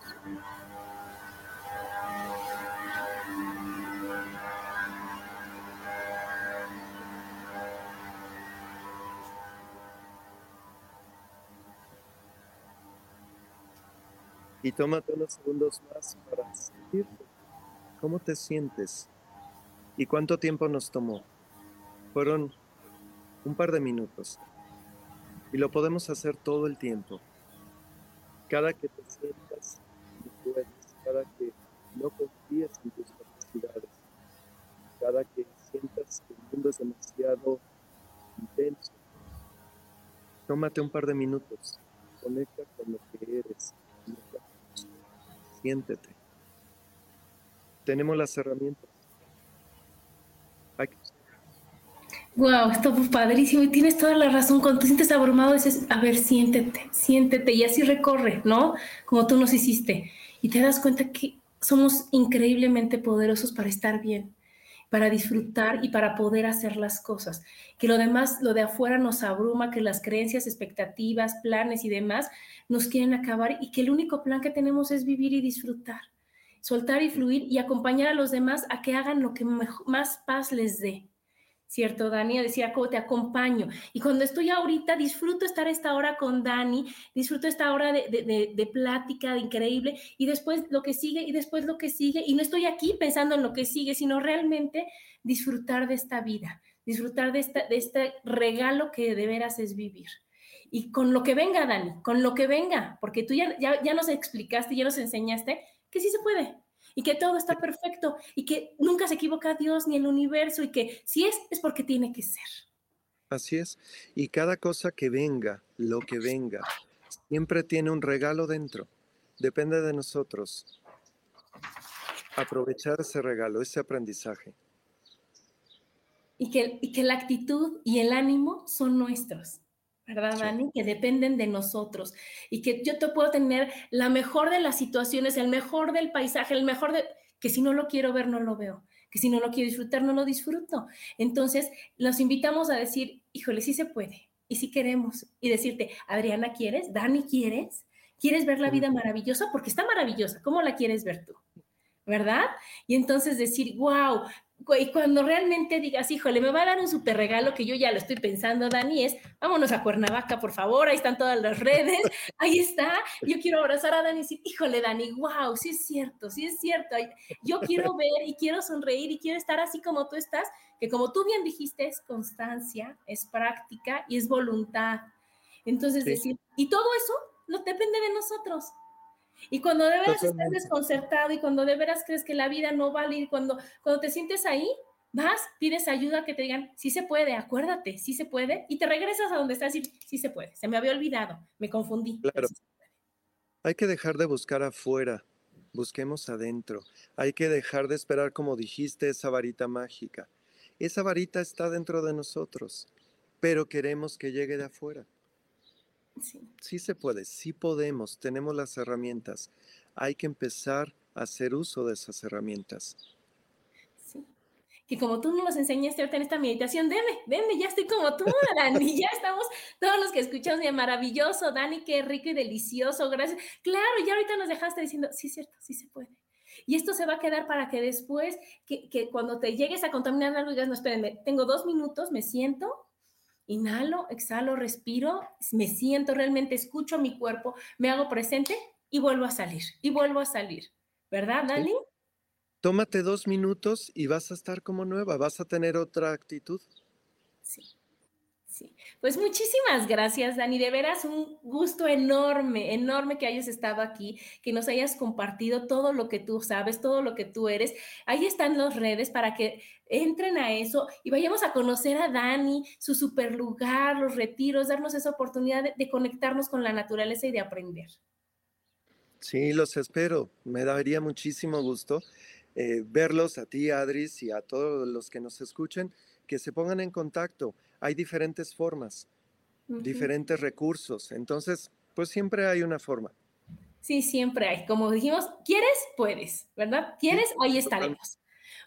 Y tómate unos segundos más para sentir cómo te sientes y cuánto tiempo nos tomó. Fueron un par de minutos. Y lo podemos hacer todo el tiempo. Cada que te sientas puedes, cada que no confías en tus capacidades, cada que sientas que el mundo es demasiado intenso, tómate un par de minutos, conecta con lo que eres, siéntete. Tenemos las herramientas. Wow, esto fue padrísimo y tienes toda la razón. Cuando te sientes abrumado, dices, a ver, siéntete, siéntete y así recorre, ¿no? Como tú nos hiciste. Y te das cuenta que somos increíblemente poderosos para estar bien, para disfrutar y para poder hacer las cosas. Que lo demás, lo de afuera nos abruma, que las creencias, expectativas, planes y demás nos quieren acabar y que el único plan que tenemos es vivir y disfrutar soltar y fluir y acompañar a los demás a que hagan lo que más paz les dé. ¿Cierto, Dani? Decía, ¿cómo te acompaño? Y cuando estoy ahorita, disfruto estar esta hora con Dani, disfruto esta hora de, de, de, plática increíble y después lo que sigue y después lo que sigue. Y no estoy aquí pensando en lo que sigue, sino realmente disfrutar de esta vida, disfrutar de, esta, de este regalo que de veras es vivir y con lo que venga, Dani, con lo que venga, porque tú ya, ya, ya, nos explicaste, ya nos enseñaste que sí se puede y que todo está perfecto y que nunca se equivoca Dios ni el universo y que si es, es porque tiene que ser. Así es. Y cada cosa que venga, lo que venga, siempre tiene un regalo dentro. Depende de nosotros aprovechar ese regalo, ese aprendizaje. Y que, y que la actitud y el ánimo son nuestros. ¿Verdad, Dani? Que dependen de nosotros y que yo te puedo tener la mejor de las situaciones, el mejor del paisaje, el mejor de... que si no lo quiero ver, no lo veo, que si no lo quiero disfrutar, no lo disfruto. Entonces, los invitamos a decir, híjole, sí se puede y sí queremos. Y decirte, Adriana, ¿quieres? Dani, ¿quieres? ¿Quieres ver la vida maravillosa? Porque está maravillosa. ¿Cómo la quieres ver tú? ¿Verdad? Y entonces decir, wow, y cuando realmente digas, híjole, me va a dar un súper regalo que yo ya lo estoy pensando, Dani, es vámonos a Cuernavaca, por favor, ahí están todas las redes, ahí está. Yo quiero abrazar a Dani y decir, híjole, Dani, wow, sí es cierto, sí es cierto. Yo quiero ver y quiero sonreír y quiero estar así como tú estás, que como tú bien dijiste, es constancia, es práctica y es voluntad. Entonces, decir, y todo eso no depende de nosotros. Y cuando de veras estás desconcertado y cuando de veras crees que la vida no vale y cuando, cuando te sientes ahí, vas, pides ayuda, que te digan, sí se puede, acuérdate, sí se puede, y te regresas a donde estás y sí se puede, se me había olvidado, me confundí. Claro. Hay que dejar de buscar afuera, busquemos adentro. Hay que dejar de esperar, como dijiste, esa varita mágica. Esa varita está dentro de nosotros, pero queremos que llegue de afuera. Sí. se puede, sí podemos, tenemos las herramientas. Hay que empezar a hacer uso de esas herramientas. Sí. Que como tú nos enseñaste ahorita en esta meditación, deme, deme, ya estoy como tú, Dani, ya estamos todos los que escuchamos, bien maravilloso, Dani, qué rico y delicioso, gracias. Claro, ya ahorita nos dejaste diciendo, sí, cierto, sí se puede. Y esto se va a quedar para que después, que, que cuando te llegues a contaminar algo, digas, no, espérenme, tengo dos minutos, me siento, Inhalo, exhalo, respiro, me siento realmente, escucho mi cuerpo, me hago presente y vuelvo a salir, y vuelvo a salir. ¿Verdad, Dani? Tómate dos minutos y vas a estar como nueva, vas a tener otra actitud. Sí. Pues muchísimas gracias, Dani. De veras, un gusto enorme, enorme que hayas estado aquí, que nos hayas compartido todo lo que tú sabes, todo lo que tú eres. Ahí están las redes para que entren a eso y vayamos a conocer a Dani, su super lugar, los retiros, darnos esa oportunidad de, conectarnos con la naturaleza y de aprender. Sí, los espero. Me daría muchísimo gusto eh, verlos a ti, Adris, y a todos los que nos escuchen, que se pongan en contacto hay diferentes formas, diferentes recursos. Entonces, pues siempre hay una forma. Sí, siempre hay. Como dijimos, ¿quieres? Puedes, ¿verdad? ¿Quieres? Ahí estaremos.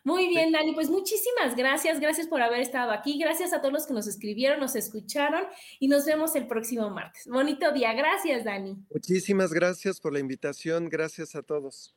Muy bien, Dani, pues muchísimas gracias, gracias por haber estado aquí, gracias a todos los que nos escribieron, nos escucharon y nos vemos el próximo martes. Bonito día, gracias, Dani. Muchísimas gracias por la invitación, gracias a todos.